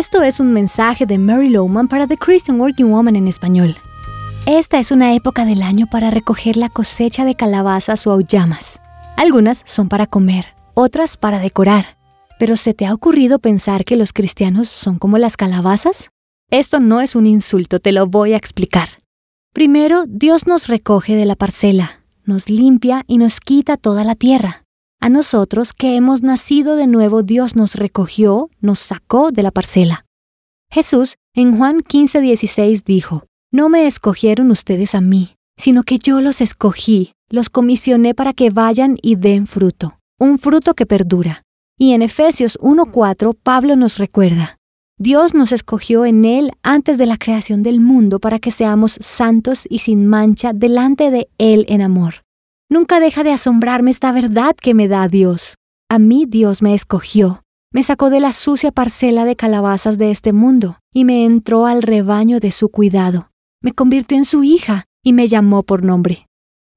Esto es un mensaje de Mary Lowman para The Christian Working Woman en español. Esta es una época del año para recoger la cosecha de calabazas o auyamas. Algunas son para comer, otras para decorar. Pero ¿se te ha ocurrido pensar que los cristianos son como las calabazas? Esto no es un insulto, te lo voy a explicar. Primero, Dios nos recoge de la parcela, nos limpia y nos quita toda la tierra. A nosotros que hemos nacido de nuevo, Dios nos recogió, nos sacó de la parcela. Jesús en Juan 15:16 dijo, No me escogieron ustedes a mí, sino que yo los escogí, los comisioné para que vayan y den fruto, un fruto que perdura. Y en Efesios 1:4 Pablo nos recuerda, Dios nos escogió en Él antes de la creación del mundo para que seamos santos y sin mancha delante de Él en amor. Nunca deja de asombrarme esta verdad que me da Dios. A mí Dios me escogió, me sacó de la sucia parcela de calabazas de este mundo y me entró al rebaño de su cuidado. Me convirtió en su hija y me llamó por nombre.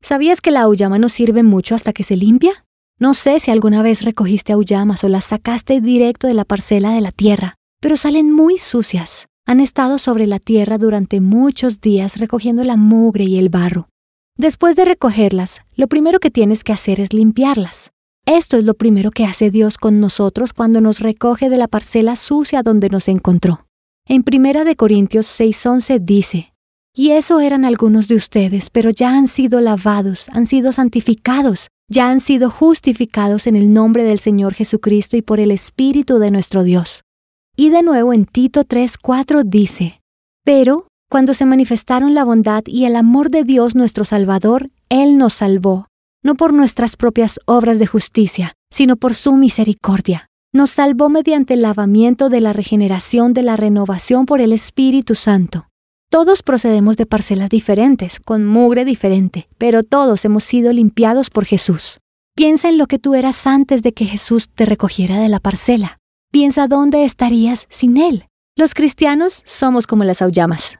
¿Sabías que la auyama no sirve mucho hasta que se limpia? No sé si alguna vez recogiste auyamas o las sacaste directo de la parcela de la tierra, pero salen muy sucias. Han estado sobre la tierra durante muchos días recogiendo la mugre y el barro. Después de recogerlas, lo primero que tienes que hacer es limpiarlas. Esto es lo primero que hace Dios con nosotros cuando nos recoge de la parcela sucia donde nos encontró. En 1 de Corintios 6:11 dice, Y eso eran algunos de ustedes, pero ya han sido lavados, han sido santificados, ya han sido justificados en el nombre del Señor Jesucristo y por el Espíritu de nuestro Dios. Y de nuevo en Tito 3:4 dice, Pero cuando se manifestaron la bondad y el amor de Dios nuestro Salvador, Él nos salvó, no por nuestras propias obras de justicia, sino por su misericordia. Nos salvó mediante el lavamiento de la regeneración de la renovación por el Espíritu Santo. Todos procedemos de parcelas diferentes, con mugre diferente, pero todos hemos sido limpiados por Jesús. Piensa en lo que tú eras antes de que Jesús te recogiera de la parcela. Piensa dónde estarías sin Él. Los cristianos somos como las auyamas.